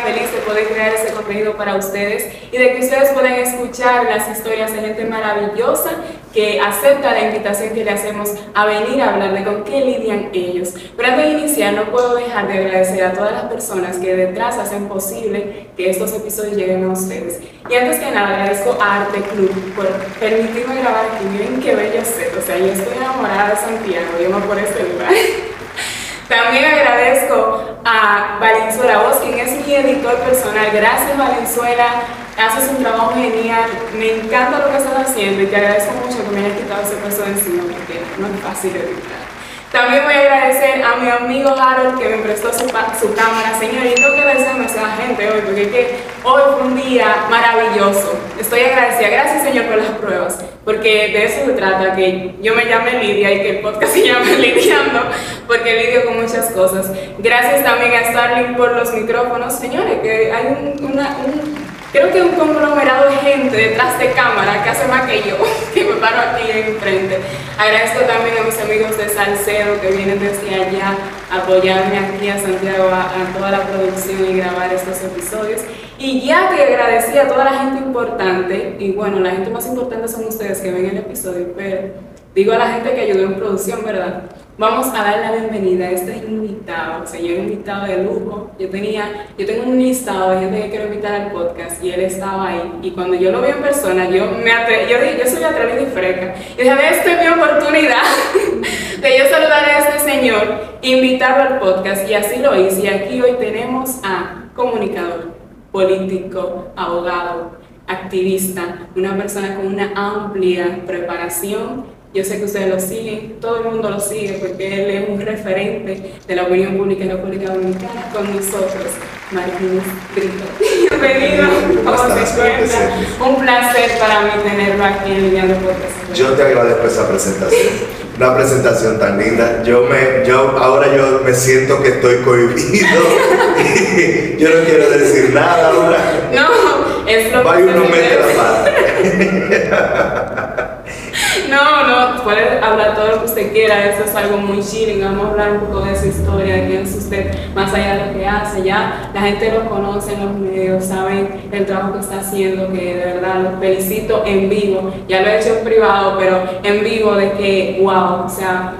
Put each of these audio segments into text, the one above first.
feliz de poder crear este contenido para ustedes y de que ustedes puedan escuchar las historias de gente maravillosa que acepta la invitación que le hacemos a venir a hablar de con qué lidian ellos. Pero antes de iniciar, no puedo dejar de agradecer a todas las personas que detrás hacen posible que estos episodios lleguen a ustedes. Y antes que nada, agradezco a Arte Club por permitirme grabar aquí. Miren qué bello set. O sea, yo estoy enamorada de Santiago, yo no por este lugar. También agradezco a Valenzuela Voz, quien es mi editor personal. Gracias, Valenzuela. Haces un trabajo genial. Me encanta lo que estás haciendo y te agradezco mucho que me hayas quitado ese peso de encima porque no es fácil editar. También voy a agradecer a mi amigo Harold que me prestó su, su cámara. Señor, yo tengo que agradecerme a la gente hoy porque hoy fue un día maravilloso. Estoy agradecida. Gracias, Señor, por las pruebas. Porque de eso se trata, que yo me llame Lidia y que el podcast se llame Lidiando, porque lidio con muchas cosas. Gracias también a Starling por los micrófonos. Señores, que hay un, una, un creo que un conglomerado de gente detrás de cámara que hace más que yo, que me paro aquí enfrente. Agradezco también a mis amigos de Salcedo que vienen desde allá a apoyarme aquí a Santiago a, a toda la producción y grabar estos episodios. Y ya que agradecí a toda la gente importante, y bueno, la gente más importante son ustedes que ven el episodio, pero digo a la gente que ayudó en producción, ¿verdad? Vamos a dar la bienvenida a este invitado, señor invitado de lujo. Yo tenía, yo tengo un listado de gente que quiero invitar al podcast y él estaba ahí. Y cuando yo lo vi en persona, yo me atre yo, yo soy atrevida y freca. Y dije, esta es mi oportunidad de yo saludar a este señor, invitarlo al podcast y así lo hice. Y aquí hoy tenemos a comunicador, político, abogado, activista, una persona con una amplia preparación yo sé que ustedes lo siguen, todo el mundo lo sigue porque él es un referente de la opinión pública en la República Dominicana con nosotros, Martínez Brito. Bienvenido, ¿cómo se encuentra? Un placer para mí tenerlo aquí en Lidiando Podcast. Yo te agradezco esa presentación, una presentación tan linda. Yo me, yo ahora yo me siento que estoy cohibido. yo no quiero decir nada ahora. No, es lo Vaya uno mete la pata. No, no, puede hablar todo lo que usted quiera, eso es algo muy chilling, vamos a hablar un poco de su historia, de quién es usted, más allá de lo que hace, ya la gente lo conoce en los medios, saben el trabajo que está haciendo, que de verdad lo felicito en vivo, ya lo he hecho en privado, pero en vivo de que, wow, o sea,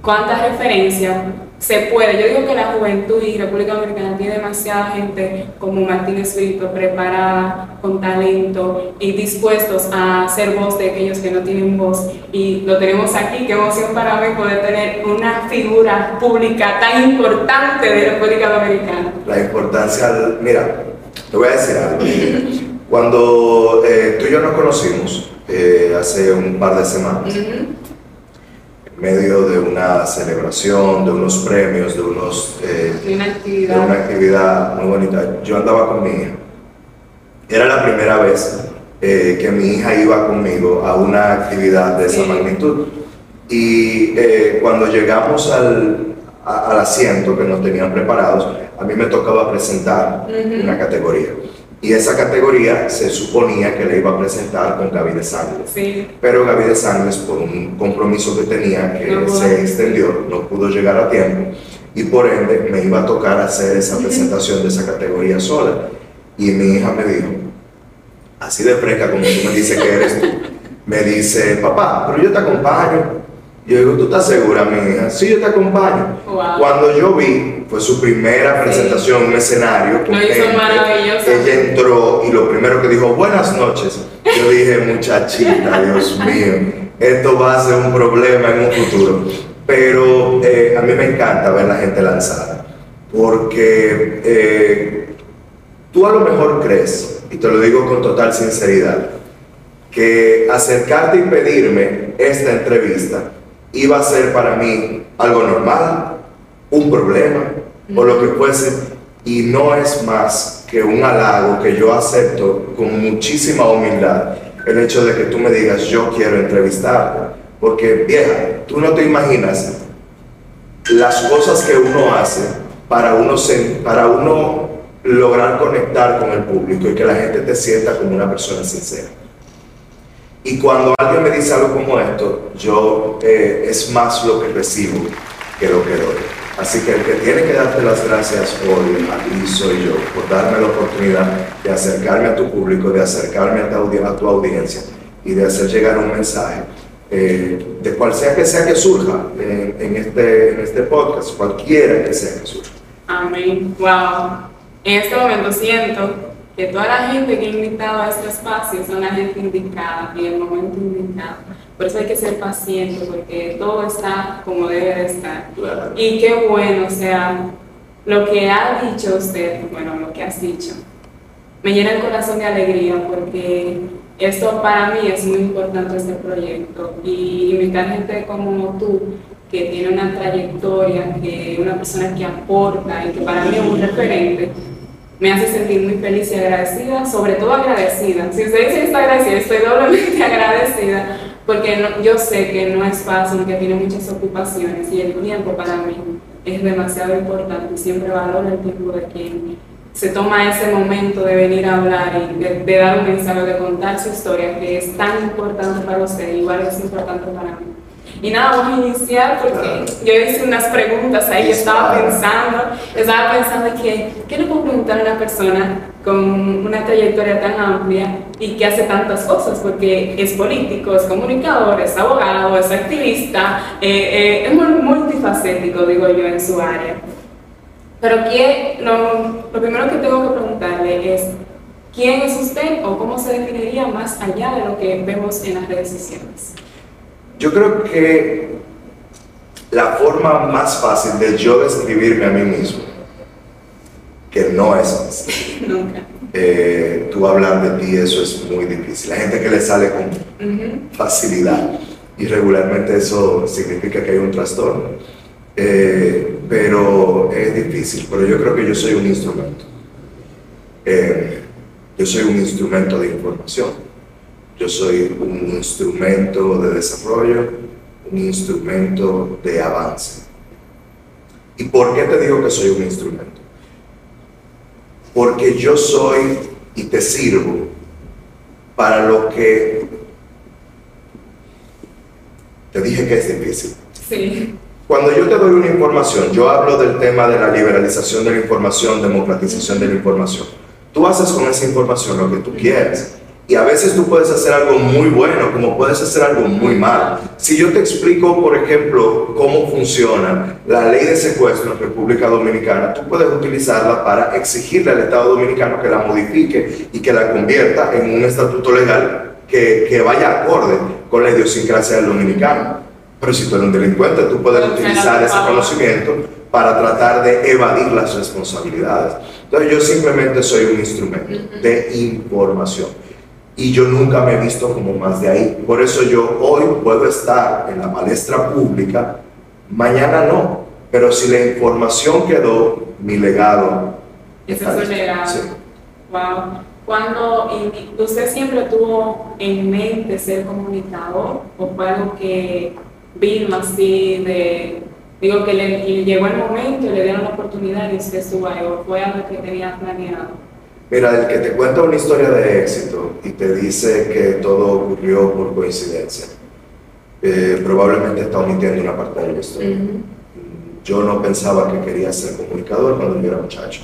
cuántas referencias se puede. Yo digo que la juventud y República Dominicana tiene demasiada gente como Martínez Brito, preparada, con talento y dispuestos a ser voz de aquellos que no tienen voz. Y lo tenemos aquí, qué emoción para mí poder tener una figura pública tan importante de República Dominicana. La importancia, mira, te voy a decir algo. Cuando eh, tú y yo nos conocimos eh, hace un par de semanas, uh -huh medio de una celebración, de unos premios, de, unos, eh, una actividad. de una actividad muy bonita. Yo andaba con mi hija. Era la primera vez eh, que mi hija iba conmigo a una actividad de esa Sí. magnitud. Y eh, cuando llegamos al, a- al asiento que nos tenían preparados, a mí me tocaba presentar una categoría. Y esa categoría se suponía que la iba a presentar con Gaby de. Sí, Pero Gaby de Sangres, por un compromiso que tenía que No se extendió, no pudo llegar a tiempo y por ende me iba a tocar hacer esa presentación de esa categoría sola. Y mi hija me dijo, así de fresca como tú me dices que eres tú, me dice, papá, pero yo te acompaño. Yo digo, ¿tú estás segura, mi hija? Sí, yo te acompaño. Wow. Cuando yo vi, fue su primera presentación en un escenario. Lo hizo gente, maravilloso. Ella entró y lo primero que dijo, buenas noches. Yo dije, muchachita, Dios mío, esto va a ser un problema en un futuro. Pero eh, a mí me encanta ver la gente lanzada, porque eh, tú a lo mejor crees, y te lo digo con total sinceridad, que acercarte y pedirme esta entrevista iba a ser para mí algo normal, un problema o lo que fuese, y no es más que un halago que yo acepto con muchísima humildad el hecho de que tú me digas yo quiero entrevistarla, porque vieja, tú no te imaginas las cosas que uno hace para uno, para uno lograr conectar con el público y que la gente te sienta como una persona sincera. Y cuando alguien me dice algo como esto, yo eh, es más lo que recibo que lo que doy. Así que el que tiene que darte las gracias hoy, aquí soy yo, por darme la oportunidad de acercarme a tu público, de acercarme a tu, audiencia y de hacer llegar un mensaje, eh, de cual sea que sea que surja en, este, en este podcast, cualquiera que sea que surja. Amén. Wow. En este momento siento que toda la gente que he invitado a este espacio son la gente indicada y el momento indicado. Por eso hay que ser paciente, porque todo está como debe de estar. Y qué bueno, o sea, lo que ha dicho usted, bueno, lo que has dicho, me llena el corazón de alegría, porque esto para mí es muy importante, este proyecto. Y invitar gente como tú, que tiene una trayectoria, que una persona que aporta y que para mí es un referente, me hace sentir muy feliz y agradecida, sobre todo agradecida. Si usted dice que está agradecida, estoy doblemente agradecida, porque yo sé que no es fácil, que tiene muchas ocupaciones y el tiempo para mí es demasiado importante siempre valoro el tiempo de quien se toma ese momento de venir a hablar y de, dar un mensaje, de contar su historia, que es tan importante para usted, igual es importante para mí. Y nada, vamos a iniciar porque yo hice unas preguntas ahí, yo estaba pensando, estaba pensando que, ¿qué le puedo preguntar a una persona con una trayectoria tan amplia y que hace tantas cosas? Porque es político, es comunicador, es abogado, es activista, eh, eh, es multifacético, digo yo, en su área. Pero ¿qué, lo, lo primero que tengo que preguntarle es, ¿quién es usted o cómo se definiría más allá de lo que vemos en las redes sociales? Yo creo que la forma más fácil de yo describirme a mí mismo, que no es fácil. Nunca. Eh, tú hablar de ti, eso es muy difícil. La gente que le sale con facilidad y regularmente eso significa que hay un trastorno. Eh, pero es difícil, pero yo creo que yo soy un instrumento. Eh, yo soy un instrumento de información yo soy un instrumento de desarrollo, un instrumento de avance. ¿Y por qué te digo que soy un instrumento? Porque yo soy y te sirvo para lo que te dije que es difícil. Sí. Cuando yo te doy una información, yo hablo del tema de la liberalización de la información, democratización de la información. Tú haces con esa información lo que tú quieras. Y a veces tú puedes hacer algo muy bueno, como puedes hacer algo muy mal. Si yo te explico, por ejemplo, cómo funciona la ley de secuestro en República Dominicana, tú puedes utilizarla para exigirle al Estado Dominicano que la modifique y que la convierta en un estatuto legal que, que vaya acorde con la idiosincrasia del dominicano. Pero si tú eres un delincuente, tú puedes utilizar ese conocimiento para tratar de evadir las responsabilidades. Entonces yo simplemente soy un instrumento de información y yo nunca me he visto como más de ahí. Por eso yo hoy puedo estar en la palestra pública, mañana no, pero si la información quedó, mi legado. Ese es su legado. Wow. Cuando usted siempre tuvo en mente ser comunicador o fue algo que vino así de, digo que le, llegó el momento y le dieron la oportunidad y usted estuvo ahí o fue algo que tenía planeado? Mira, el que te cuenta una historia de éxito y te dice que todo ocurrió por coincidencia, eh, probablemente está omitiendo una parte de la historia. Yo no pensaba que quería ser comunicador cuando yo era muchacho,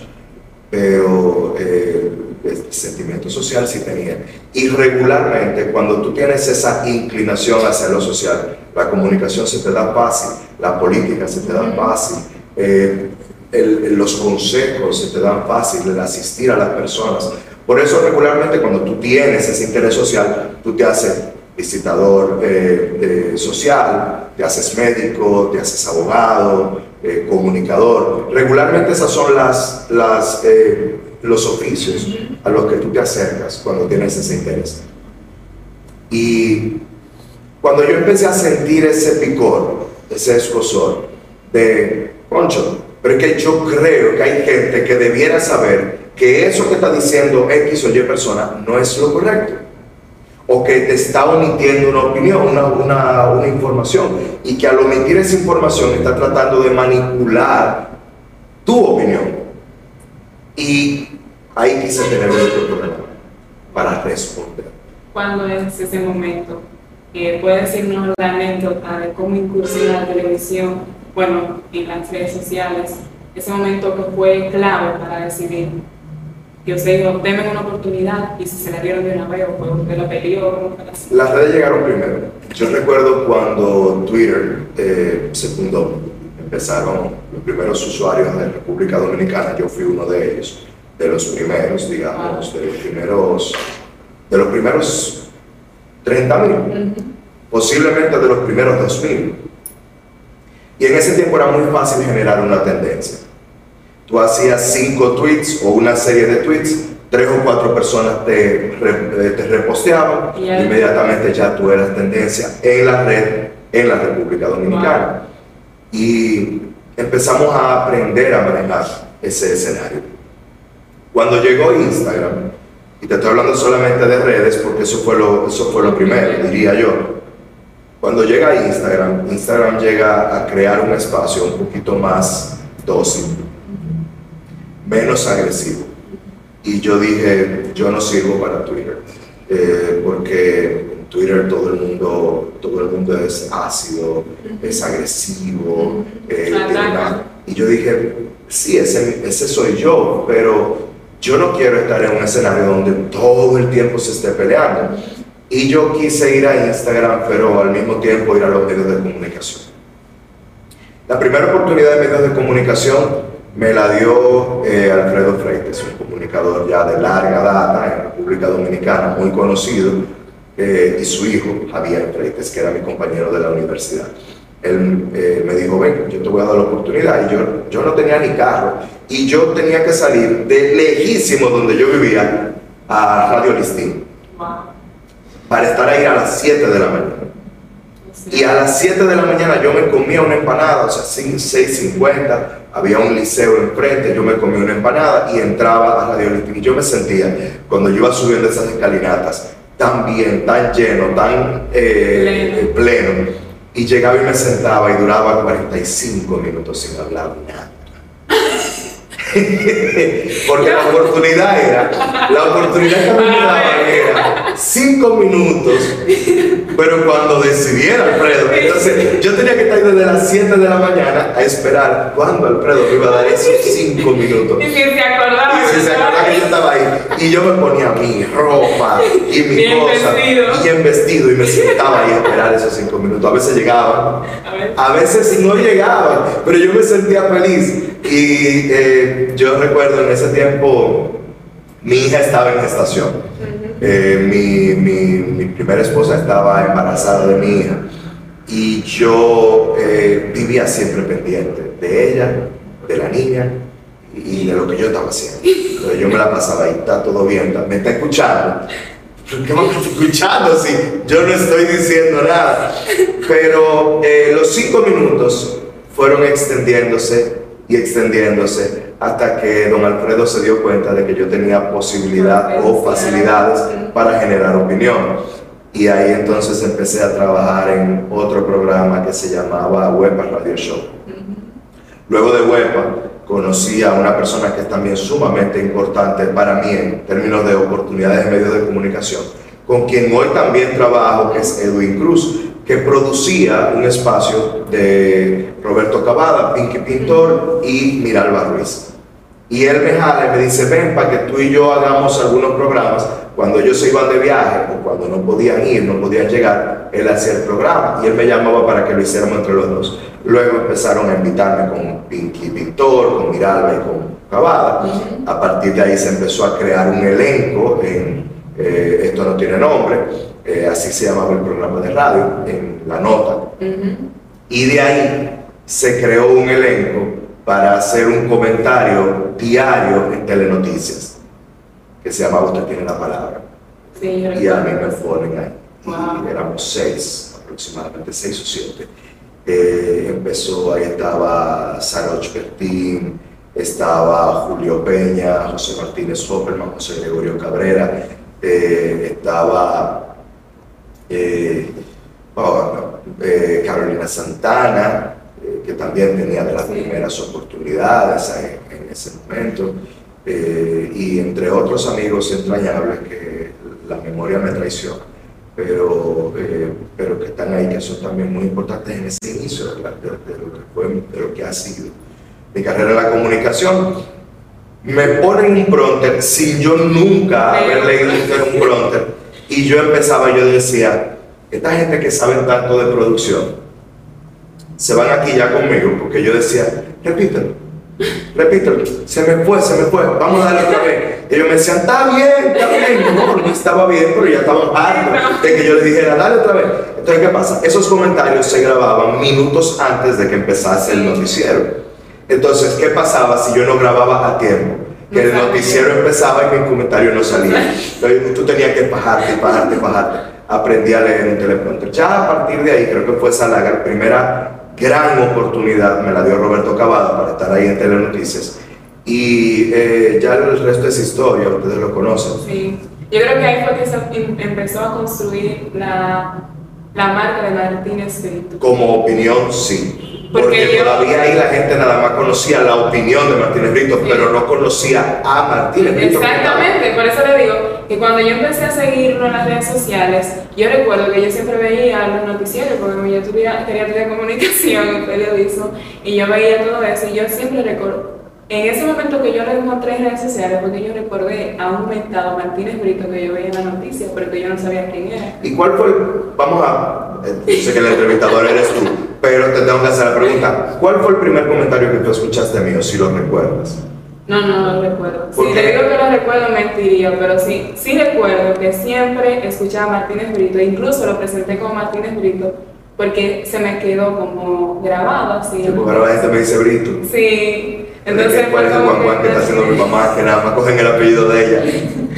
pero eh, el sentimiento social sí tenía. Y regularmente, cuando tú tienes esa inclinación hacia lo social, la comunicación se te da fácil, la política se te da fácil. Eh, los consejos se te dan fácil, el asistir a las personas. Por eso regularmente cuando tú tienes ese interés social, tú te haces visitador eh, social, te haces médico, te haces abogado, eh, comunicador. Regularmente esas son las, las, eh, los oficios a los que tú te acercas cuando tienes ese interés. Y cuando yo empecé a sentir ese picor, ese escosor de, concho, pero es que yo creo que hay gente que debiera saber que eso que está diciendo X o Y persona no es lo correcto. O que te está omitiendo una opinión, una, una, información. Y que al omitir esa información está tratando de manipular tu opinión. Y ahí quise tener otro problema para responder. ¿Cuándo es ese momento? puede decirnos la anécdota de cómo la televisión bueno, en las redes sociales, ese momento que fue clave para decidir que usted dijo, denme una oportunidad y si se la dieron de una vez o fue usted la peleó, Las redes llegaron primero. Yo recuerdo cuando Twitter eh, se fundó, empezaron los primeros usuarios de República Dominicana, yo fui uno de ellos, de los primeros, digamos, de los primeros, de los primeros 30 mil, posiblemente de los primeros 2 mil. Y en ese tiempo era muy fácil generar una tendencia tú hacías cinco tweets o una serie de tweets, tres o cuatro personas te, eh, te reposteaban, inmediatamente ya tú eras tendencia en la red en la República Dominicana. Y empezamos a aprender a manejar ese escenario. Cuando llegó Instagram, y te estoy hablando solamente de redes porque eso fue lo, eso fue lo primero, diría yo. Cuando llega Instagram, Instagram llega a crear un espacio un poquito más dócil, menos agresivo. Y yo dije, yo no sirvo para Twitter, eh, porque en Twitter todo el mundo, todo el mundo es ácido, es agresivo. Eh, y yo dije, sí, ese, ese soy yo, pero yo no quiero estar en un escenario donde todo el tiempo se esté peleando. Y yo quise ir a Instagram, pero al mismo tiempo ir a los medios de comunicación. La primera oportunidad de medios de comunicación me la dio eh, Alfredo Freites, un comunicador ya de larga data en República Dominicana, muy conocido, eh, y su hijo, Javier Freites, que era mi compañero de la universidad. Él eh, me dijo, ven, yo te voy a dar la oportunidad. Y yo, yo no tenía ni carro. Y yo tenía que salir de lejísimo donde yo vivía a Radio Listín. Para estar ahí a las 7 de la mañana. Y a las 7 de la mañana yo me comía una empanada, o sea, 6.50 había un liceo enfrente, yo me comí una empanada y entraba a Radio Listín. Y yo me sentía, cuando yo iba subiendo esas escalinatas, tan bien, tan lleno, tan eh, pleno. Y llegaba y me sentaba y duraba 45 minutos sin hablar nada. Porque la oportunidad era, la oportunidad que me daba era 5 minutos pero cuando decidiera Alfredo, entonces yo tenía que estar desde las 7 de la mañana a esperar cuando Alfredo me iba a dar esos 5 minutos. Y si se acordaba. Y si se acordaba que yo estaba ahí. Y yo me ponía mi ropa y mi bien cosa. Vestido. Bien vestido y me sentaba ahí a esperar esos 5 minutos. A veces llegaban, a veces no llegaban, pero yo me sentía feliz. Y eh, yo recuerdo en ese tiempo, mi hija estaba en gestación. Eh, mi, mi, primera esposa estaba embarazada de mi hija y yo eh, vivía siempre pendiente de ella, de la niña y de lo que yo estaba haciendo. Entonces yo me la pasaba ahí, está todo bien, me está escuchando. ¿Qué está escuchando si yo no estoy diciendo nada? Pero eh, los cinco minutos fueron extendiéndose y extendiéndose hasta que don Alfredo se dio cuenta de que yo tenía posibilidad o facilidades para generar opinión. Y ahí entonces empecé a trabajar en otro programa que se llamaba Huepa Radio Show. Luego de Huepa conocí a una persona que es también sumamente importante para mí en términos de oportunidades en medios de comunicación, con quien hoy también trabajo, que es Edwin Cruz, que producía un espacio de Roberto Cavada, Pinky Pintor y Miralba Ruiz. Y él me jala y me dice, ven para que tú y yo hagamos algunos programas. Cuando ellos se iban de viaje o cuando no podían ir, no podían llegar, él hacía el programa y él me llamaba para que lo hiciéramos entre los dos. Luego empezaron a invitarme con Pinky Pintor, con Miralba y con Cavada. A partir de ahí se empezó a crear un elenco en eh, Esto no tiene nombre, eh, así se llamaba el programa de radio, en La Nota. Y de ahí se creó un elenco para hacer un comentario diario en Telenoticias, que se llamaba Usted tiene la palabra. y a mí me ponen ahí. Y éramos seis, aproximadamente seis o siete. Eh, empezó, ahí estaba Sara Bertín, estaba Julio Peña, José Martínez Hopperman, José Gregorio Cabrera, eh, estaba eh, oh, Carolina Santana, que también tenía de las primeras oportunidades en, ese momento, eh, y entre otros amigos entrañables que la memoria me traiciona, pero, eh, pero que están ahí, que son también muy importantes en ese inicio de, lo, que fue, de lo que ha sido mi carrera en la comunicación. Me ponen un pronter sin yo nunca haber leído un pronter y yo empezaba, yo decía, esta gente que sabe tanto de producción, se van aquí ya conmigo, porque yo decía, repítelo, repítelo, se me fue, se me fue, vamos a darle otra vez. Y ellos me decían, está bien, está bien. No, no estaba bien, pero ya estaban hartos de que yo les dijera, dale otra vez. Entonces, ¿qué pasa? Esos comentarios se grababan minutos antes de que empezase el noticiero. Entonces, ¿qué pasaba si yo no grababa a tiempo? Que el noticiero empezaba y mi comentario no salía. Entonces, tú tenías que bajarte, bajarte, bajarte. Aprendí a leer un teleprompter. Ya a partir de ahí, creo que fue esa la primera gran oportunidad, me la dio Roberto Cavada para estar ahí en Telenoticias. Y eh, ya el resto es historia, ustedes lo conocen. Sí, yo creo que ahí fue que se em, empezó a construir la, la marca de Martínez Brito. Como opinión, sí. Porque, todavía ahí la gente nada más conocía la opinión de Martínez Brito, pero no conocía a Martínez Brito. Exactamente, por eso le digo que cuando yo empecé a seguirlo en las redes sociales, yo recuerdo que yo siempre veía los noticieros, porque yo tuviera, quería estudiar comunicación, periodismo, y yo veía todo eso, y yo siempre recuerdo en ese momento que yo le encontré en redes sociales, porque yo recordé a un mentado Martínez Brito que yo veía en la noticia, pero que yo no sabía quién era. ¿Y cuál fue? Vamos a. Eh, sé que el entrevistador eres tú, pero te tengo que hacer la pregunta. ¿Cuál fue el primer comentario que tú escuchaste mío, si lo recuerdas? No, no, lo recuerdo. Si le digo que lo recuerdo, mentiría, pero sí, sí recuerdo que siempre escuchaba a Martínez Brito, e incluso lo presenté como Martínez Brito, porque se me quedó como grabado así. porque ahora la gente me dice Brito. Sí, entonces, ¿Cuál es el Juan que está haciendo mi mamá? Que nada más cogen el apellido de ella.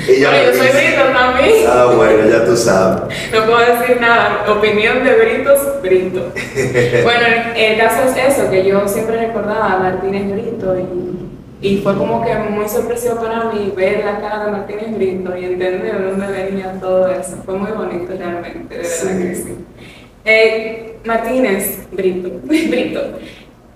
Y yo soy Brito también. Ah, bueno, ya tú sabes. No puedo decir nada. Opinión de Britos, Brito. bueno, el caso es eso, que yo siempre recordaba a Martínez Brito y, y fue como que muy sorpresivo para mí ver la cara de Martínez Brito y entender de dónde venía todo eso. Fue muy bonito realmente, de verdad que sí. Eh, Martínez Brito. Brito.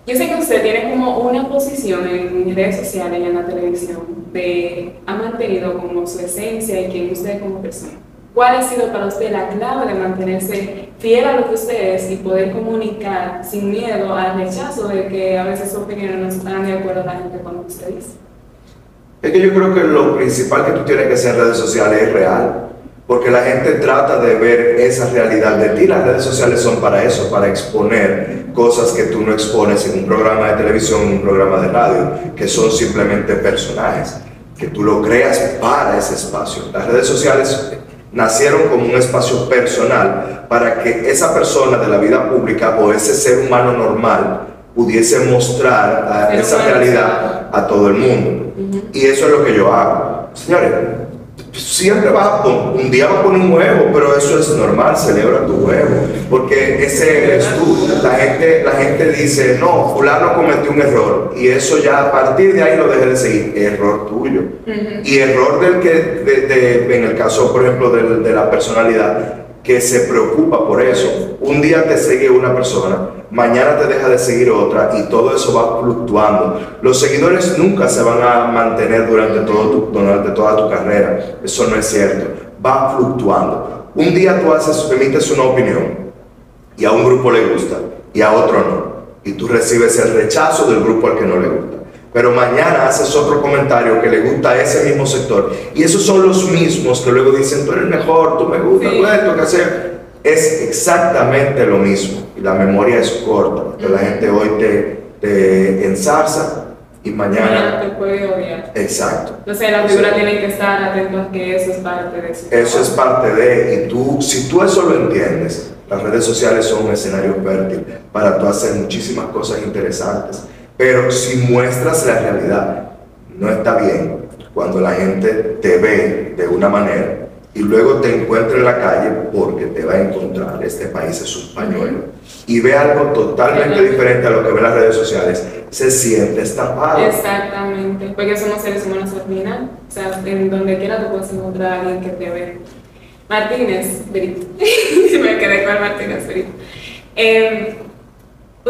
Yo sé que usted tiene como una posición en redes sociales y en la televisión de ha mantenido como su esencia y quién usted como persona. ¿Cuál ha sido para usted la clave de mantenerse fiel a lo que usted es y poder comunicar sin miedo al rechazo de que a veces sus opiniones no están de acuerdo a la gente con lo que usted dice? Es que yo creo que lo principal que tú tienes que hacer en redes sociales es real porque la gente trata de ver esa realidad de ti. Las redes sociales son para eso, para exponer cosas que tú no expones en un programa de televisión, en un programa de radio, que son simplemente personajes, que tú lo creas para ese espacio. Las redes sociales nacieron como un espacio personal para que esa persona de la vida pública o ese ser humano normal pudiese mostrar esa realidad a todo el mundo. Y eso es lo que yo hago. Señores, siempre vas un día va a poner un huevo, pero eso es normal, celebra tu huevo, porque ese eres tú. La gente, la gente dice, no, fulano cometió un error, y eso ya a partir de ahí lo deje de seguir, error tuyo. Y error del que, de, en el caso, por ejemplo, de, de la personalidad, que se preocupa por eso. Un día te sigue una persona, mañana te deja de seguir otra y todo eso va fluctuando. Los seguidores nunca se van a mantener durante, todo durante toda tu carrera. Eso no es cierto. Va fluctuando. Un día tú haces, emites una opinión y a un grupo le gusta y a otro no. Y tú recibes el rechazo del grupo al que no le gusta pero mañana haces otro comentario que le gusta a ese mismo sector. Y esos son los mismos que luego dicen, tú eres mejor, tú me gusta, tú esto, que hacer. Es exactamente lo mismo. Y la memoria es corta, porque la gente hoy te, te ensarza y mañana... te puede odiar. Exacto. Entonces la figura tiene que estar atento a que eso es parte de eso. Eso es parte de, y tú, si tú eso lo entiendes, las redes sociales son un escenario fértil para tú hacer muchísimas cosas interesantes. Pero si muestras la realidad, no está bien cuando la gente te ve de una manera y luego te encuentra en la calle porque te va a encontrar, este país es un pañuelo, y ve algo totalmente diferente a lo que ve en las redes sociales, se siente estafado. Exactamente, porque somos seres humanos al final, o sea, en donde quiera tú puedes encontrar a alguien que te ve. Martínez Brito, me quedé con Martínez Brito. Eh,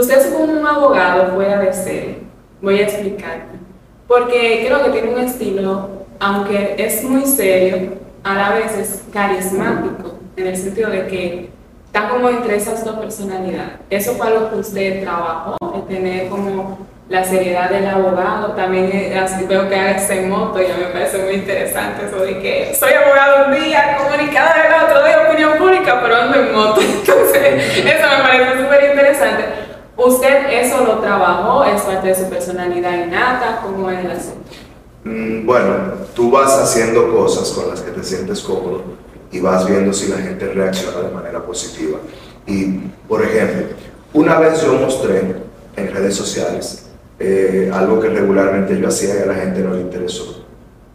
Usted como un abogado fuera de serie. Voy a explicarte. Porque creo que tiene un estilo, aunque es muy serio, a la vez es carismático, en el sentido de que está como entre esas dos personalidades. Eso fue algo que usted trabajó, el tener como la seriedad del abogado, también eh, así veo que haga en moto, ya me parece muy interesante eso de que soy abogado un día, comunicador el otro, doy opinión pública, pero ando en moto. Entonces, eso me parece súper interesante. ¿Usted eso lo trabajó? ¿Es parte de su personalidad innata? ¿Cómo es el asunto? Mm, bueno, tú vas haciendo cosas con las que te sientes cómodo y vas viendo si la gente reacciona de manera positiva. Y, por ejemplo, una vez yo mostré en redes sociales eh, algo que regularmente yo hacía y a la gente no le interesó.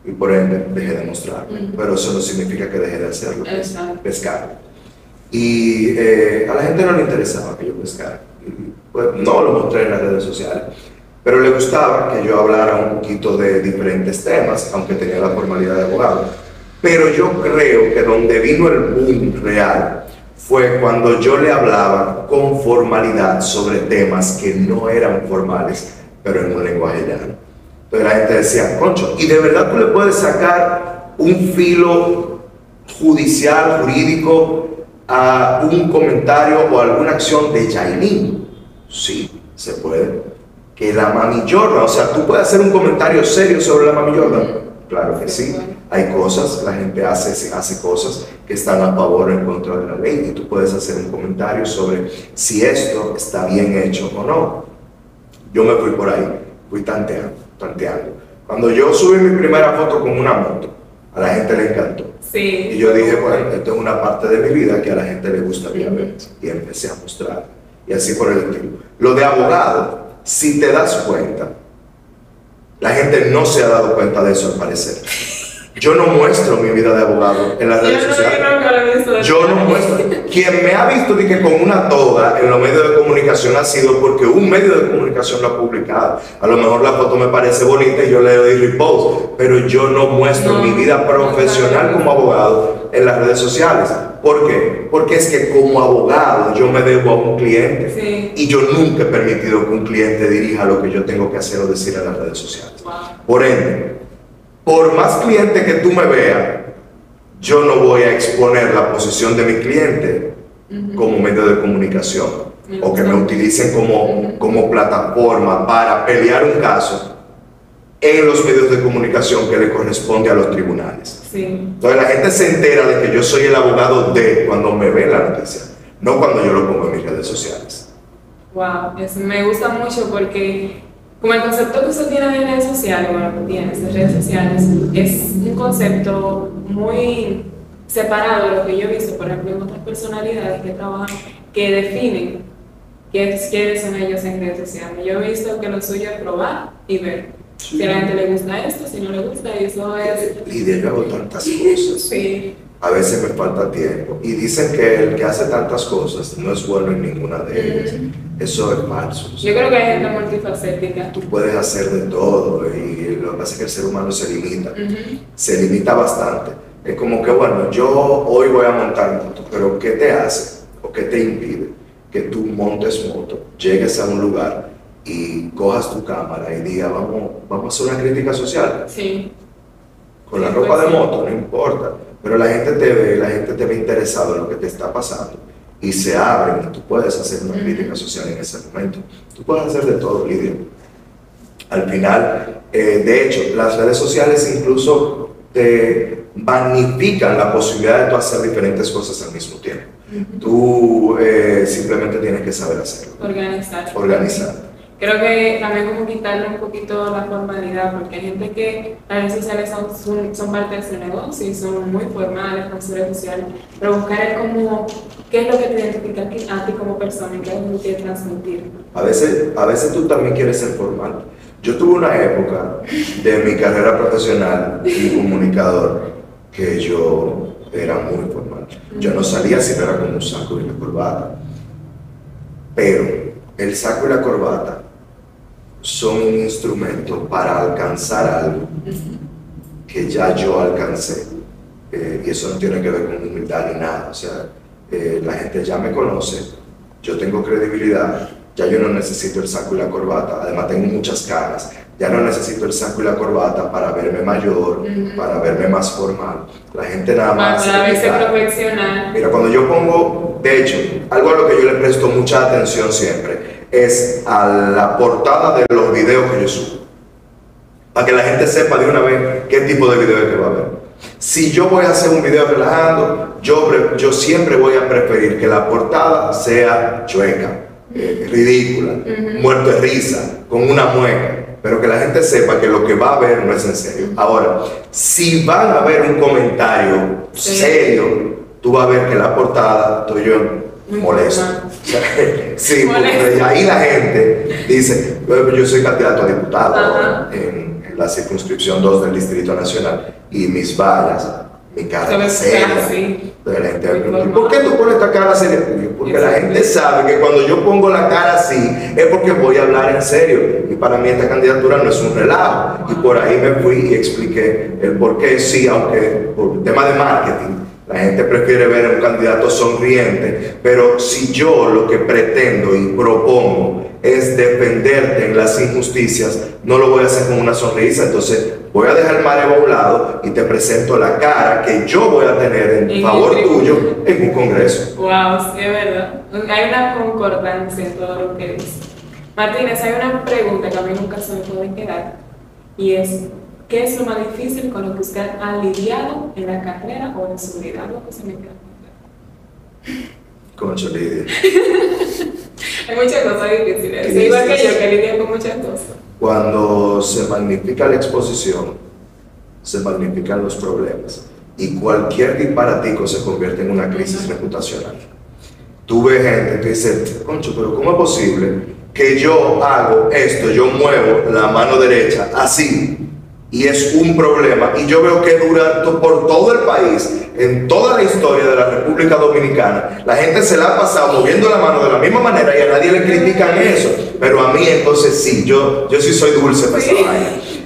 Y por ende dejé de mostrar. Pero eso no significa que dejé de hacerlo, pescar. Y eh, a la gente no le interesaba que yo pescara. Pues, no lo mostré en las redes sociales. Pero le gustaba que yo hablara un poquito de diferentes temas, aunque tenía la formalidad de abogado. Pero yo creo que donde vino el boom real fue cuando yo le hablaba con formalidad sobre temas que no eran formales, pero en un lenguaje llano. Entonces la gente decía, concho, ¿y de verdad tú le puedes sacar un filo judicial, jurídico, a un comentario o alguna acción de Yailin? Sí, se puede. Que la Mami Jordan, o sea, tú puedes hacer un comentario serio sobre la Mami Jordan. Claro que sí. Hay cosas, la gente hace, hace cosas que están a favor o en contra de la ley y tú puedes hacer un comentario sobre si esto está bien hecho o no. Yo me fui por ahí, fui tanteando, tanteando. Cuando yo subí mi primera foto con una moto, a la gente le encantó. Sí. Y yo dije, bueno, esto es una parte de mi vida que a la gente le gustaría ver. Y empecé a mostrar. Y así por el estilo. Lo de abogado, si te das cuenta, la gente no se ha dado cuenta de eso al parecer. Yo no muestro mi vida de abogado en las redes sociales. Yo no muestro. Quien me ha visto que con una toga en los medios de comunicación ha sido porque un medio de comunicación lo ha publicado. A lo mejor la foto me parece bonita y yo le doy repost, pero yo no muestro mi vida profesional como abogado en las redes sociales. ¿Por qué? Porque es que como abogado yo me debo a un cliente y yo nunca he permitido que un cliente dirija lo que yo tengo que hacer o decir en las redes sociales. Por ende, por más cliente que tú me veas, yo no voy a exponer la posición de mi cliente como medio de comunicación o que me utilicen como, como plataforma para pelear un caso en los medios de comunicación que le corresponde a los tribunales. Entonces la gente se entera de que yo soy el abogado de cuando me ve la noticia, no cuando yo lo pongo en mis redes sociales. Wow, eso me gusta mucho porque como el concepto que usted tiene de redes sociales, bueno, que tiene de redes sociales, es un concepto muy separado de lo que yo he visto, por ejemplo, en otras personalidades que trabajan, que definen quiénes son ellos en redes sociales. Yo he visto que lo suyo es probar y ver si a la gente le gusta esto, si no le gusta, y eso es... Lidia, yo hago tantas cosas. Sí. A veces me falta tiempo. Y dicen que el que hace tantas cosas no es bueno en ninguna de ellas. Eso es falso. Yo creo que hay gente multifacética. Tú puedes hacer de todo y lo que pasa es que el ser humano se limita. Se limita bastante. Es como que, bueno, yo hoy voy a montar moto, pero ¿qué te hace o qué te impide que tú montes moto, llegues a un lugar y cojas tu cámara y digas, vamos, vamos a hacer una crítica social? Sí. Con la ropa de moto, no importa. Pero la gente te ve, la gente te ve interesado en lo que te está pasando y se abren y tú puedes hacer una crítica social en ese momento. Tú puedes hacer de todo, Lidia. Al final, eh, de hecho, las redes sociales incluso te magnifican la posibilidad de tú hacer diferentes cosas al mismo tiempo. Tú eh, simplemente tienes que saber hacerlo. Organizar. Organizar creo que también como quitarle un poquito la formalidad, porque hay gente que las redes sociales son, son, parte de su negocio y son muy formales con sus redes sociales, pero buscar el como, qué es lo que te identifica a ti como persona y qué es lo que quieres transmitir. A veces, a veces tú también quieres ser formal. Yo tuve una época de mi carrera profesional y comunicador que yo era muy formal. Yo no salía si no era con un saco y una corbata. Pero el saco y la corbata son un instrumento para alcanzar algo que ya yo alcancé. Eh, y eso no tiene que ver con humildad ni nada. O sea, eh, la gente ya me conoce, yo tengo credibilidad ya yo no necesito el saco y la corbata, además tengo muchas caras, ya no necesito el saco y la corbata para verme mayor, para verme más formal. La gente nada más... Para verse profesional. Mira, cuando yo pongo, de hecho, algo a lo que yo le presto mucha atención siempre es a la portada de los videos que yo subo. Para que la gente sepa de una vez qué tipo de video es que va a ver. Si yo voy a hacer un video relajando, yo, yo siempre voy a preferir que la portada sea chueca, eh, ridícula, muerto de risa, con una mueca pero que la gente sepa que lo que va a ver no es en serio. Ahora, si van a ver un comentario serio, tú vas a ver que la portada estoy yo molesto. sí, porque ahí la gente dice, yo soy candidato a diputado en, en, la circunscripción 2 del Distrito Nacional y mis vallas mi cara seria. ¿Por qué tú pones esta cara seria? Porque la gente sabe que cuando yo pongo la cara así es porque voy a hablar en serio. Y para mí esta candidatura no es un relajo. Y por ahí me fui y expliqué el por qué sí, aunque por tema de marketing, la gente prefiere ver a un candidato sonriente. Pero si yo lo que pretendo y propongo es defenderte en las injusticias, no lo voy a hacer con una sonrisa. Entonces voy a dejar el mareo a un lado y te presento la cara que yo voy a tener en favor tuyo en un congreso. Wow, sí, es verdad. Hay una concordancia en todo lo que dices. Martínez, hay una pregunta que a mí nunca se me puede quedar y es, ¿qué es lo más difícil con lo que usted ha lidiado en la carrera o en su vida? Algo que se me queda Concho, Lidia. hay muchas cosas difíciles. Igual que yo, que lidio con muchas cosas. Cuando se magnifica la exposición, se magnifican los problemas y cualquier disparatico se convierte en una crisis reputacional. Tú ves gente que dice, concho, pero ¿cómo es posible que yo hago esto, yo muevo la mano derecha así y es un problema. Y yo veo que dura por todo el país, en toda la historia de la República Dominicana, la gente se la ha pasado moviendo la mano de la misma manera y a nadie le critican eso, pero a mí entonces sí, yo, yo sí soy dulce para esa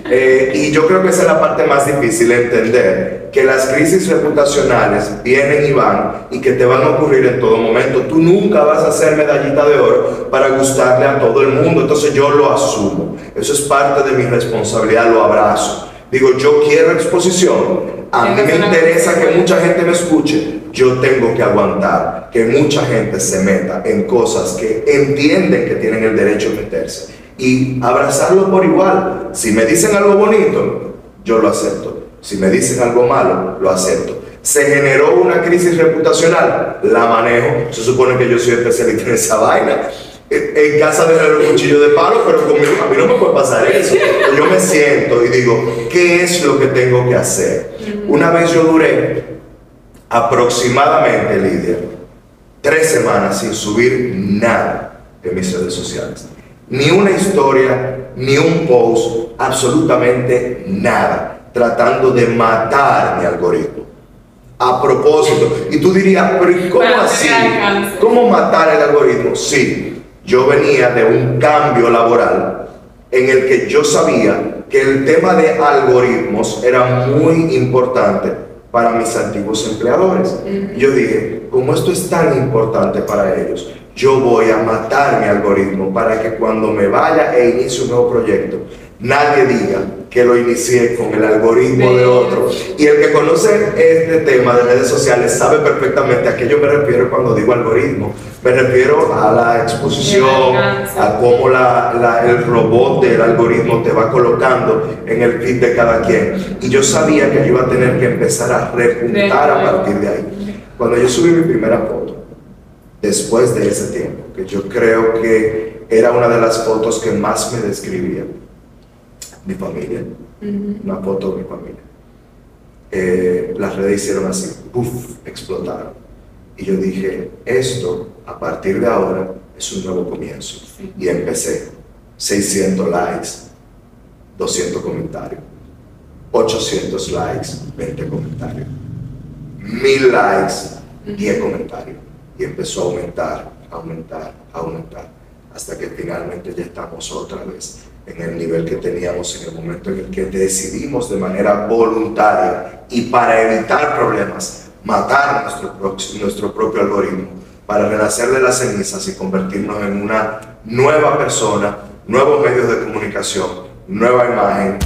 eh, y yo creo que esa es la parte más difícil, entender que las crisis reputacionales vienen y van y que te van a ocurrir en todo momento. Tú nunca vas a ser medallita de oro para gustarle a todo el mundo, entonces yo lo asumo. Eso es parte de mi responsabilidad, lo abrazo. Digo, yo quiero exposición, a mí me interesa que mucha gente me escuche, yo tengo que aguantar que mucha gente se meta en cosas que entienden que tienen el derecho de meterse y abrazarlo por igual. Si me dicen algo bonito, yo lo acepto. Si me dicen algo malo, lo acepto. Se generó una crisis reputacional, la manejo. Se supone que yo soy especialista en esa vaina. En casa de el cuchillo de palo, pero conmigo a mí no me puede pasar eso. Yo me siento y digo, ¿qué es lo que tengo que hacer? Una vez yo duré aproximadamente, Lidia, tres semanas sin subir nada en mis redes sociales ni una historia, ni un post, absolutamente nada, tratando de matar mi algoritmo. A propósito, y tú dirías, pero ¿cómo así? ¿Cómo matar el algoritmo? Sí, yo venía de un cambio laboral en el que yo sabía que el tema de algoritmos era muy importante para mis antiguos empleadores. Yo dije, como esto es tan importante para ellos, yo voy a matar mi algoritmo para que cuando me vaya e inicie un nuevo proyecto, nadie diga que lo inicié con el algoritmo de otro. Y el que conoce este tema de redes sociales sabe perfectamente a qué yo me refiero cuando digo algoritmo. Me refiero a la exposición, a cómo la, el robot del algoritmo te va colocando en el feed de cada quien. Y yo sabía que yo iba a tener que empezar a repuntar a partir de ahí. Cuando yo subí mi primera foto, después de ese tiempo, que yo creo que era una de las fotos que más me describía mi familia, una foto de mi familia. Eh, las redes hicieron así, puff, explotaron. Y yo dije, esto a partir de ahora es un nuevo comienzo. Y empecé, 600 likes, 200 comentarios, 800 likes, 20 comentarios, 1000 likes, 10 comentarios y empezó a aumentar, aumentar, aumentar, hasta que finalmente ya estamos otra vez en el nivel que teníamos en el momento en el que decidimos de manera voluntaria y para evitar problemas matar nuestro, nuestro propio algoritmo. para renacer de las cenizas y convertirnos en una nueva persona, nuevos medios de comunicación, nueva imagen.